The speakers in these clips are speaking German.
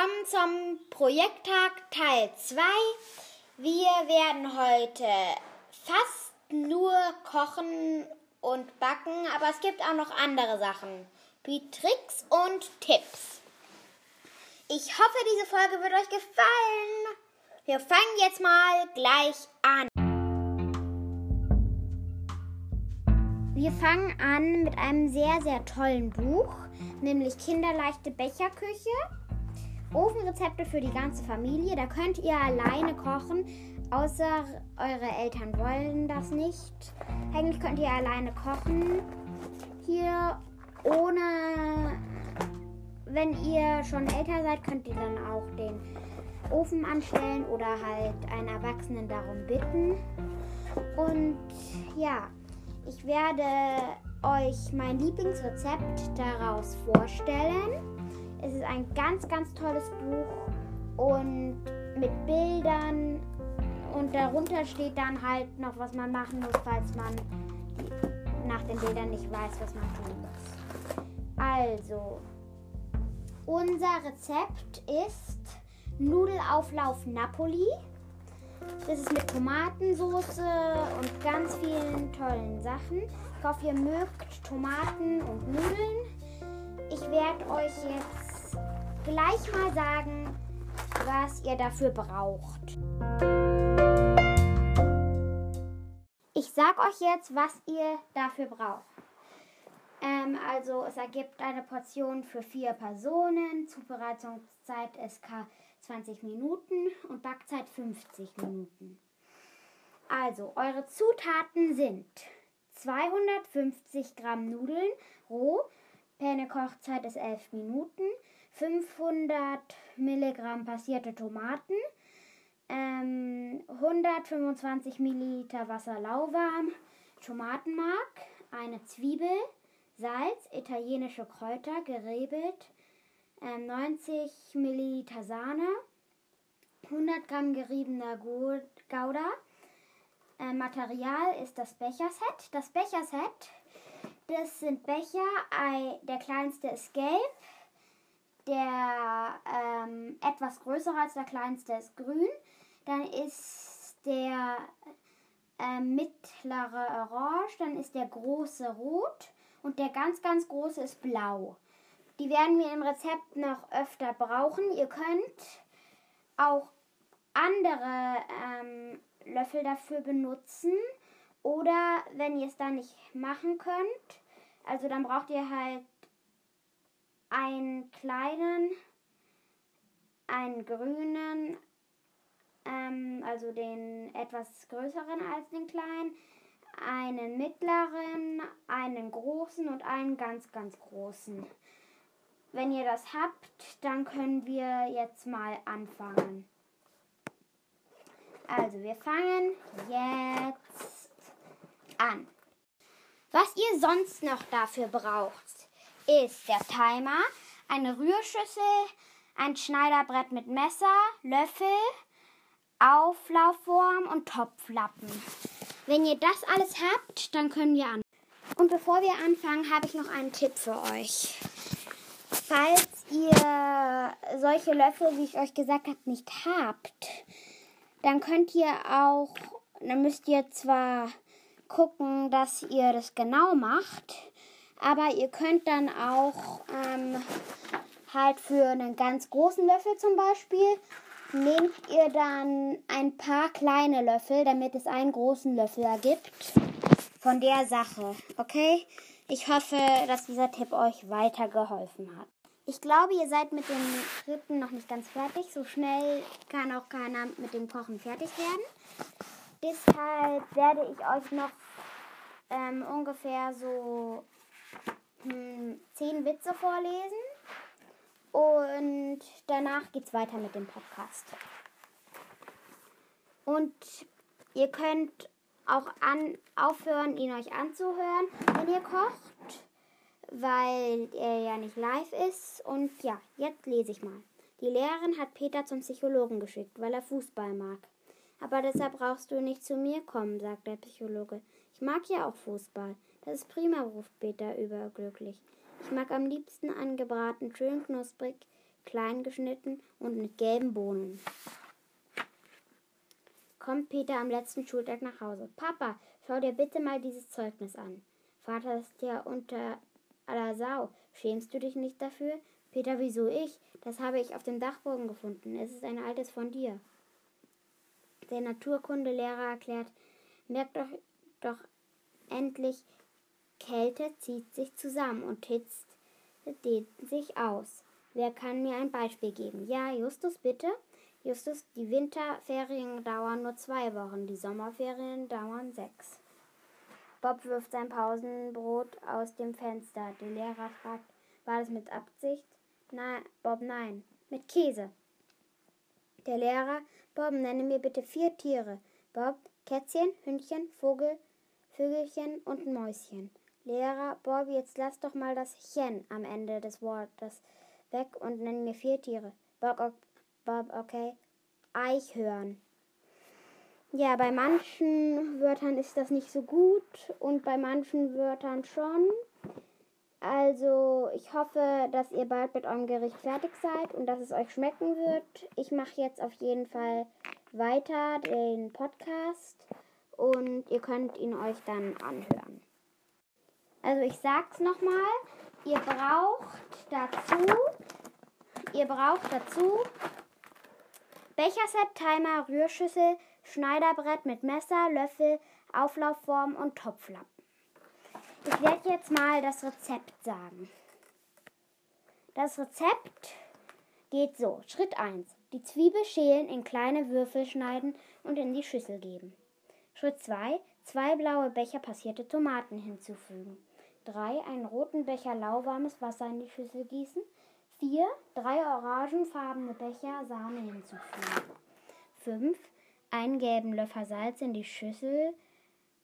willkommen zum Projekttag Teil 2. Wir werden heute fast nur kochen und backen, aber es gibt auch noch andere Sachen, wie Tricks und Tipps. Ich hoffe, diese Folge wird euch gefallen. Wir fangen jetzt mal gleich an. Wir fangen an mit einem sehr, sehr tollen Buch, nämlich Kinderleichte Becherküche. Ofenrezepte für die ganze Familie. Da könnt ihr alleine kochen, außer eure Eltern wollen das nicht. Eigentlich könnt ihr alleine kochen. Hier ohne, wenn ihr schon älter seid, könnt ihr dann auch den Ofen anstellen oder halt einen Erwachsenen darum bitten. Und ja, ich werde euch mein Lieblingsrezept daraus vorstellen. Es ist ein ganz, ganz tolles Buch und mit Bildern und darunter steht dann halt noch, was man machen muss, falls man nach den Bildern nicht weiß, was man tun muss. Also, unser Rezept ist Nudelauflauf Napoli. Das ist mit Tomatensauce und ganz vielen tollen Sachen. Ich hoffe, ihr mögt Tomaten und Nudeln. Ich werde euch jetzt gleich mal sagen, was ihr dafür braucht. Ich sag euch jetzt, was ihr dafür braucht. Ähm, also es ergibt eine Portion für vier Personen. Zubereitungszeit SK 20 Minuten und Backzeit 50 Minuten. Also eure Zutaten sind 250 Gramm Nudeln roh, Penne-Kochzeit ist 11 Minuten, 500 Milligramm passierte Tomaten, ähm, 125 Milliliter Wasser lauwarm, Tomatenmark, eine Zwiebel, Salz, italienische Kräuter, gerebelt, ähm, 90 Milliliter Sahne, 100 Gramm geriebener Gouda. Äh, Material ist das Becherset. Das Becherset, das sind Becher, der kleinste ist gelb, der ähm, etwas größere als der kleinste ist grün. Dann ist der äh, mittlere orange, dann ist der große rot und der ganz, ganz große ist blau. Die werden wir im Rezept noch öfter brauchen. Ihr könnt auch andere ähm, Löffel dafür benutzen. Oder wenn ihr es dann nicht machen könnt, also dann braucht ihr halt einen kleinen, einen grünen, ähm, also den etwas größeren als den kleinen, einen mittleren, einen großen und einen ganz, ganz großen. Wenn ihr das habt, dann können wir jetzt mal anfangen. Also wir fangen jetzt an. Was ihr sonst noch dafür braucht, ist der Timer, eine Rührschüssel, ein Schneiderbrett mit Messer, Löffel, Auflaufform und Topflappen. Wenn ihr das alles habt, dann können wir an. Und bevor wir anfangen, habe ich noch einen Tipp für euch. Falls ihr solche Löffel, wie ich euch gesagt habe, nicht habt, dann könnt ihr auch, dann müsst ihr zwar gucken, dass ihr das genau macht, aber ihr könnt dann auch ähm, halt für einen ganz großen Löffel zum Beispiel, nehmt ihr dann ein paar kleine Löffel, damit es einen großen Löffel ergibt von der Sache. Okay? Ich hoffe, dass dieser Tipp euch weitergeholfen hat. Ich glaube, ihr seid mit den Schritten noch nicht ganz fertig. So schnell kann auch keiner mit dem Kochen fertig werden. Deshalb werde ich euch noch ähm, ungefähr so zehn Witze vorlesen. Und danach geht es weiter mit dem Podcast. Und ihr könnt auch an, aufhören, ihn euch anzuhören, wenn ihr kocht weil er ja nicht live ist. Und ja, jetzt lese ich mal. Die Lehrerin hat Peter zum Psychologen geschickt, weil er Fußball mag. Aber deshalb brauchst du nicht zu mir kommen, sagt der Psychologe. Ich mag ja auch Fußball. Das ist prima, ruft Peter überglücklich. Ich mag am liebsten angebraten, schön knusprig, klein geschnitten und mit gelben Bohnen. Kommt Peter am letzten Schultag nach Hause. Papa, schau dir bitte mal dieses Zeugnis an. Vater ist ja unter aller Sau. Schämst du dich nicht dafür? Peter, wieso ich? Das habe ich auf dem Dachboden gefunden. Es ist ein altes von dir. Der Naturkundelehrer erklärt, merkt doch, doch endlich, Kälte zieht sich zusammen und hitzt dehnt sich aus. Wer kann mir ein Beispiel geben? Ja, Justus, bitte. Justus, die Winterferien dauern nur zwei Wochen, die Sommerferien dauern sechs. Bob wirft sein Pausenbrot aus dem Fenster. Der Lehrer fragt, war das mit Absicht? Nein, Bob, nein. Mit Käse. Der Lehrer, Bob, nenne mir bitte vier Tiere. Bob, Kätzchen, Hündchen, Vogel, Vögelchen und Mäuschen. Lehrer, Bob, jetzt lass doch mal das Chen am Ende des Wortes weg und nenn mir vier Tiere. Bob, Bob okay. Eichhörn. Ja, bei manchen Wörtern ist das nicht so gut und bei manchen Wörtern schon. Also, ich hoffe, dass ihr bald mit eurem Gericht fertig seid und dass es euch schmecken wird. Ich mache jetzt auf jeden Fall weiter den Podcast und ihr könnt ihn euch dann anhören. Also, ich sag's nochmal. Ihr braucht dazu, ihr braucht dazu Becherset, Timer, Rührschüssel, Schneiderbrett mit Messer, Löffel, Auflaufform und Topflappen. Ich werde jetzt mal das Rezept sagen. Das Rezept geht so. Schritt 1. Die Zwiebel schälen, in kleine Würfel schneiden und in die Schüssel geben. Schritt 2. Zwei blaue Becher passierte Tomaten hinzufügen. 3. Einen roten Becher lauwarmes Wasser in die Schüssel gießen. 4. Drei orangenfarbene Becher Sahne hinzufügen. 5. Einen gelben Löffel Salz in die Schüssel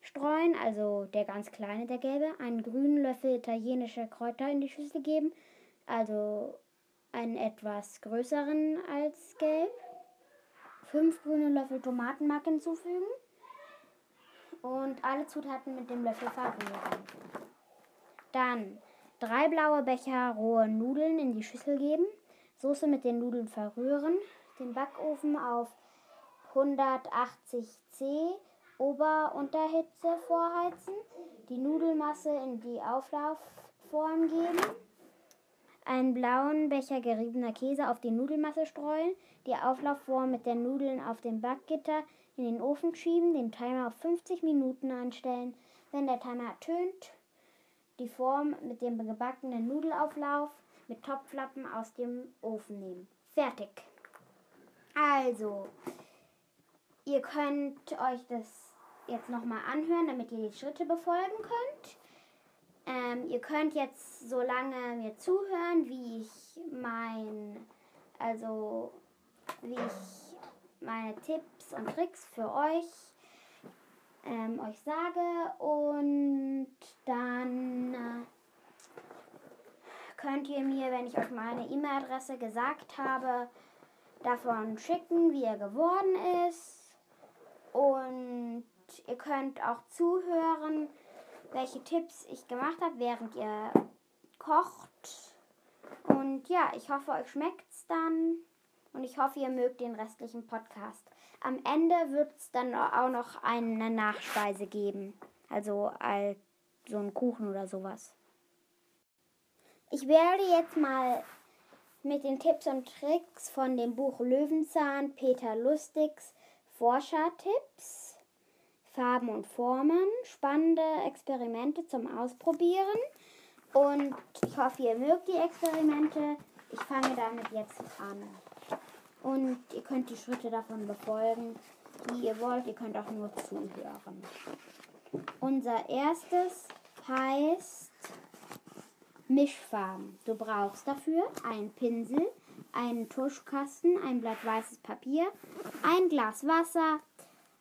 streuen, also der ganz kleine, der gelbe, einen grünen Löffel italienische Kräuter in die Schüssel geben, also einen etwas größeren als gelb, fünf grüne Löffel Tomatenmark hinzufügen und alle Zutaten mit dem Löffel verrühren. Dann drei blaue Becher rohe Nudeln in die Schüssel geben, Soße mit den Nudeln verrühren, den Backofen auf 180 C Ober-Unterhitze vorheizen, die Nudelmasse in die Auflaufform geben, einen blauen Becher geriebener Käse auf die Nudelmasse streuen, die Auflaufform mit den Nudeln auf dem Backgitter in den Ofen schieben, den Timer auf 50 Minuten einstellen. Wenn der Timer ertönt, die Form mit dem gebackenen Nudelauflauf mit Topflappen aus dem Ofen nehmen. Fertig. Also, ihr könnt euch das jetzt nochmal anhören, damit ihr die Schritte befolgen könnt. Ähm, ihr könnt jetzt so lange mir zuhören, wie ich mein, also wie ich meine Tipps und Tricks für euch ähm, euch sage und dann äh, könnt ihr mir, wenn ich euch meine E-Mail-Adresse gesagt habe, davon schicken, wie er geworden ist und ihr könnt auch zuhören, welche Tipps ich gemacht habe, während ihr kocht. Und ja, ich hoffe, euch schmeckt es dann. Und ich hoffe, ihr mögt den restlichen Podcast. Am Ende wird es dann auch noch eine Nachspeise geben. Also als so ein Kuchen oder sowas. Ich werde jetzt mal mit den Tipps und Tricks von dem Buch Löwenzahn Peter Lustigs Forschertipps Farben und Formen, spannende Experimente zum Ausprobieren. Und ich hoffe, ihr mögt die Experimente. Ich fange damit jetzt an. Und ihr könnt die Schritte davon befolgen, wie ihr wollt. Ihr könnt auch nur zuhören. Unser erstes heißt Mischfarben. Du brauchst dafür einen Pinsel, einen Tuschkasten, ein Blatt weißes Papier, ein Glas Wasser,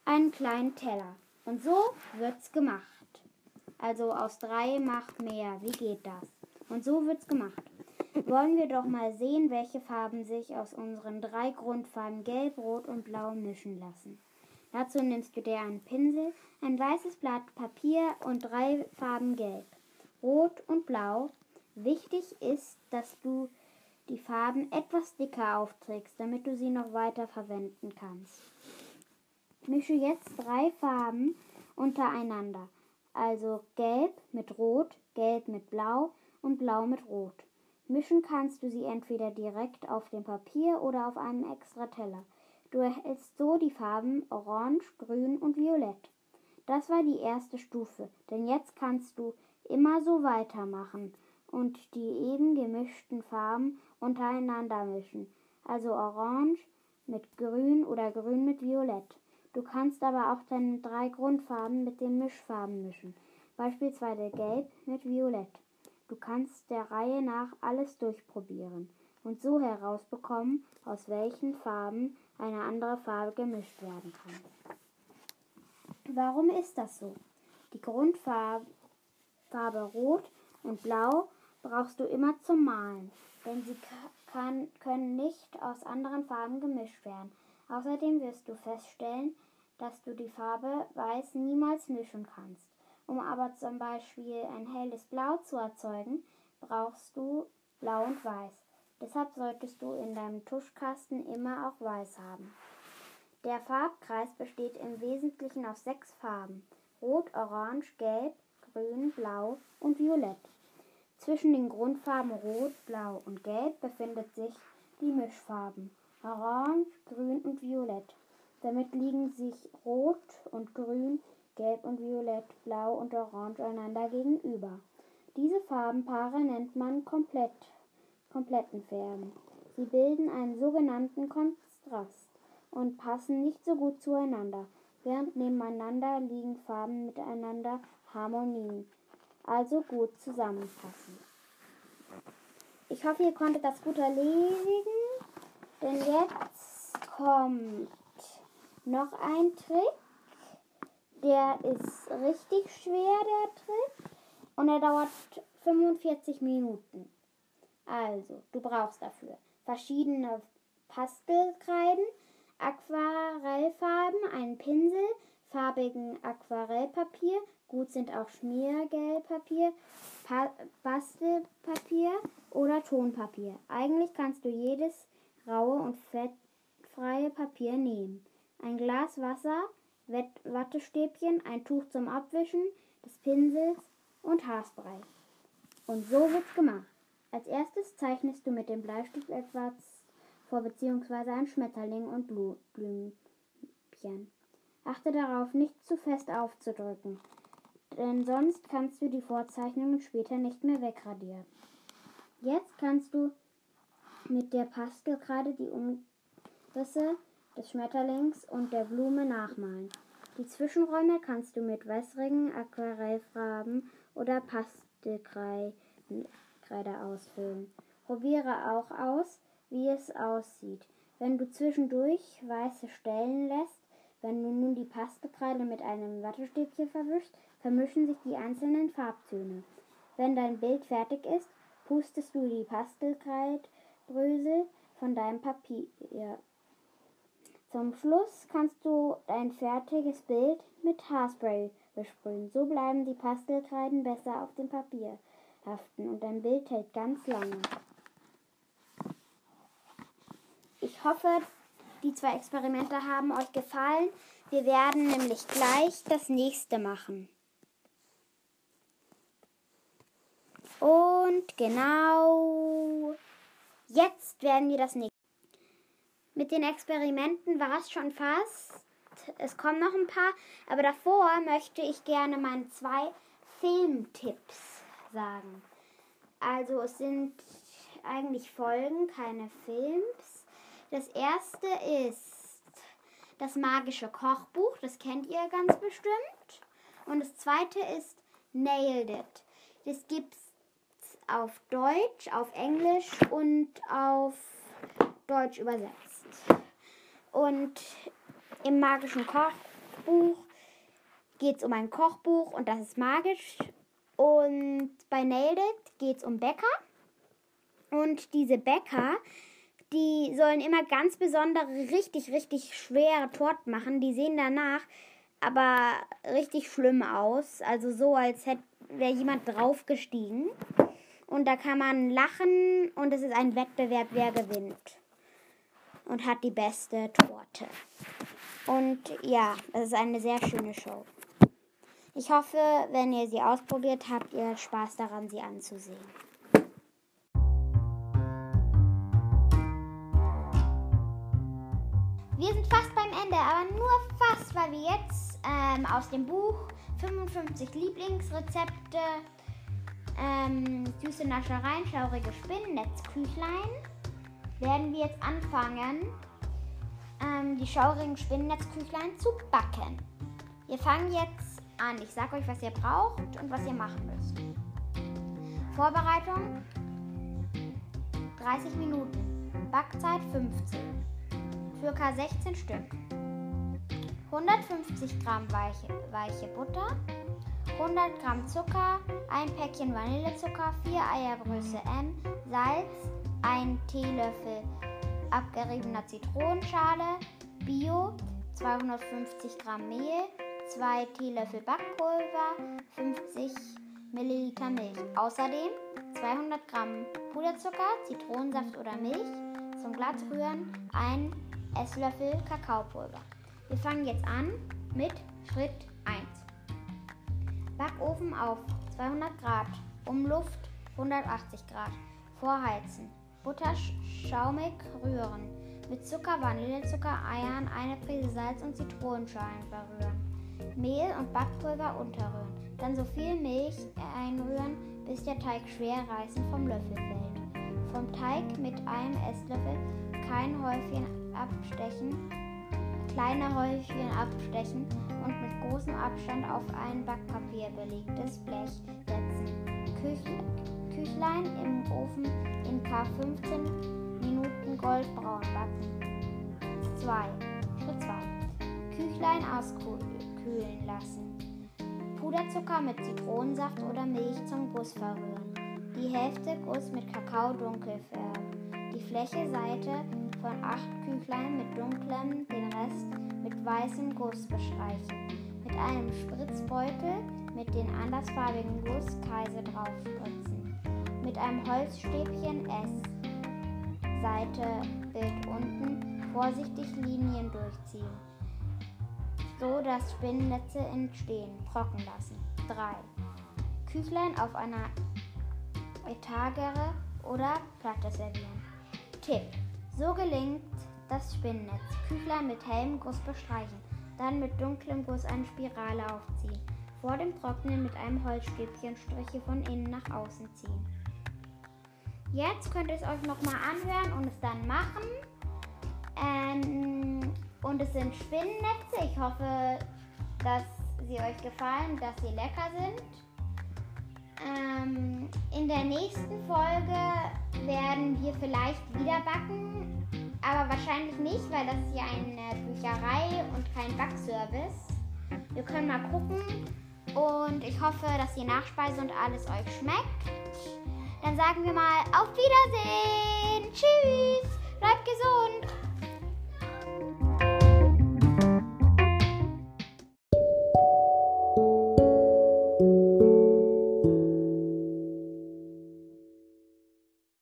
einen kleinen Teller. Und so wird's gemacht. Also aus drei macht mehr. Wie geht das? Und so wird's gemacht. Wollen wir doch mal sehen, welche Farben sich aus unseren drei Grundfarben Gelb, Rot und Blau mischen lassen. Dazu nimmst du dir einen Pinsel, ein weißes Blatt Papier und drei Farben Gelb, Rot und Blau. Wichtig ist, dass du die Farben etwas dicker aufträgst, damit du sie noch weiter verwenden kannst. Mische jetzt drei Farben untereinander, also gelb mit rot, gelb mit blau und blau mit rot. Mischen kannst du sie entweder direkt auf dem Papier oder auf einem extra Teller. Du erhältst so die Farben Orange, Grün und Violett. Das war die erste Stufe, denn jetzt kannst du immer so weitermachen und die eben gemischten Farben untereinander mischen. Also Orange mit Grün oder Grün mit Violett. Du kannst aber auch deine drei Grundfarben mit den Mischfarben mischen, beispielsweise Gelb mit Violett. Du kannst der Reihe nach alles durchprobieren und so herausbekommen, aus welchen Farben eine andere Farbe gemischt werden kann. Warum ist das so? Die Grundfarbe Farbe Rot und Blau brauchst du immer zum Malen, denn sie kann, können nicht aus anderen Farben gemischt werden. Außerdem wirst du feststellen, dass du die Farbe Weiß niemals mischen kannst. Um aber zum Beispiel ein helles Blau zu erzeugen, brauchst du Blau und Weiß. Deshalb solltest du in deinem Tuschkasten immer auch Weiß haben. Der Farbkreis besteht im Wesentlichen aus sechs Farben. Rot, Orange, Gelb, Grün, Blau und Violett. Zwischen den Grundfarben Rot, Blau und Gelb befindet sich die Mischfarben Orange, Grün und Violett. Damit liegen sich Rot und Grün, Gelb und Violett, Blau und Orange einander gegenüber. Diese Farbenpaare nennt man komplett, kompletten Färben. Sie bilden einen sogenannten Kontrast und passen nicht so gut zueinander, während nebeneinander liegen Farben miteinander Harmonie, also gut zusammenpassen. Ich hoffe, ihr konntet das gut erledigen, denn jetzt kommt noch ein Trick. Der ist richtig schwer, der Trick. Und er dauert 45 Minuten. Also, du brauchst dafür verschiedene Pastelkreiden, Aquarellfarben, einen Pinsel, farbigen Aquarellpapier, gut sind auch Schmiergelpapier, pa Bastelpapier oder Tonpapier. Eigentlich kannst du jedes raue und fettfreie Papier nehmen ein Glas Wasser, Wattestäbchen, ein Tuch zum Abwischen des Pinsels und Haarspray. Und so wird's gemacht. Als erstes zeichnest du mit dem Bleistift etwas vor bzw. ein Schmetterling und Blümchen. Achte darauf, nicht zu fest aufzudrücken, denn sonst kannst du die Vorzeichnungen später nicht mehr wegradieren. Jetzt kannst du mit der Pastelkreide die Umrisse des Schmetterlings und der Blume nachmalen. Die Zwischenräume kannst du mit wässrigen Aquarellfarben oder Pastelkreide ausfüllen. Probiere auch aus, wie es aussieht. Wenn du zwischendurch weiße Stellen lässt, wenn du nun die Pastelkreide mit einem Wattestäbchen verwischst, vermischen sich die einzelnen Farbtöne. Wenn dein Bild fertig ist, pustest du die Pastelkreidbrösel von deinem Papier zum Schluss kannst du dein fertiges Bild mit Haarspray besprühen. So bleiben die Pastelkreiden besser auf dem Papier haften und dein Bild hält ganz lange. Ich hoffe, die zwei Experimente haben euch gefallen. Wir werden nämlich gleich das nächste machen. Und genau jetzt werden wir das nächste. Mit den Experimenten war es schon fast. Es kommen noch ein paar, aber davor möchte ich gerne meine zwei Filmtipps sagen. Also es sind eigentlich Folgen, keine Films. Das erste ist das magische Kochbuch, das kennt ihr ganz bestimmt. Und das zweite ist Nailed It. Das gibt es auf Deutsch, auf Englisch und auf Deutsch übersetzt. Und im magischen Kochbuch geht es um ein Kochbuch und das ist magisch. Und bei Nailed It geht es um Bäcker. Und diese Bäcker, die sollen immer ganz besondere, richtig, richtig schwere Torten machen. Die sehen danach aber richtig schlimm aus. Also so, als wäre jemand draufgestiegen. Und da kann man lachen und es ist ein Wettbewerb, wer gewinnt. Und hat die beste Torte. Und ja, es ist eine sehr schöne Show. Ich hoffe, wenn ihr sie ausprobiert, habt ihr Spaß daran, sie anzusehen. Wir sind fast beim Ende, aber nur fast, weil wir jetzt ähm, aus dem Buch 55 Lieblingsrezepte, ähm, süße Naschereien, schaurige Spinnen, Netzküchlein, werden wir jetzt anfangen, ähm, die schaurigen Spinnennetzküchlein zu backen. Wir fangen jetzt an. Ich sage euch, was ihr braucht und was ihr machen müsst. Vorbereitung 30 Minuten. Backzeit 15. Für K 16 Stück. 150 Gramm weiche, weiche Butter, 100 Gramm Zucker, ein Päckchen Vanillezucker, 4 Eiergröße M, Salz, 1 Teelöffel abgeriebener Zitronenschale, Bio, 250 Gramm Mehl, 2 Teelöffel Backpulver, 50 Milliliter Milch. Außerdem 200 Gramm Puderzucker, Zitronensaft oder Milch zum Glattrühren, 1 Esslöffel Kakaopulver. Wir fangen jetzt an mit Schritt 1. Backofen auf 200 Grad, Umluft 180 Grad, vorheizen. Butter schaumig rühren. Mit Zucker, Vanillezucker, Eiern, eine Prise Salz und Zitronenschalen verrühren. Mehl und Backpulver unterrühren. Dann so viel Milch einrühren, bis der Teig schwer reißend vom Löffel fällt. Vom Teig mit einem Esslöffel kein Häufchen abstechen, kleine Häufchen abstechen und mit großem Abstand auf ein Backpapier belegtes Blech setzen. Küchen, Küchlein im Ofen in K 15 Minuten goldbraun backen. 2. Schritt 2. Küchlein auskühlen lassen. Puderzucker mit Zitronensaft oder Milch zum Guss verrühren. Die Hälfte Guss mit Kakao dunkel färben. Die Fläche Seite von 8 Küchlein mit dunklem, den Rest mit weißem Guss bestreichen. Mit einem Spritzbeutel mit den andersfarbigen Gusskreise draufspritzen mit einem Holzstäbchen S. Seite Bild unten vorsichtig Linien durchziehen, so dass Spinnennetze entstehen. Trocken lassen. 3. Küchlein auf einer Etagere oder Platte servieren. Tipp. So gelingt das Spinnennetz. Küchlein mit hellem Guss bestreichen, dann mit dunklem Guss eine Spirale aufziehen. Vor dem Trocknen mit einem Holzstäbchen Striche von innen nach außen ziehen. Jetzt könnt ihr es euch nochmal anhören und es dann machen. Ähm, und es sind Spinnennetze. Ich hoffe, dass sie euch gefallen, dass sie lecker sind. Ähm, in der nächsten Folge werden wir vielleicht wieder backen, aber wahrscheinlich nicht, weil das ist ja eine Bücherei und kein Backservice. Wir können mal gucken und ich hoffe, dass die Nachspeise und alles euch schmeckt. Dann sagen wir mal auf Wiedersehen. Tschüss. Bleibt gesund.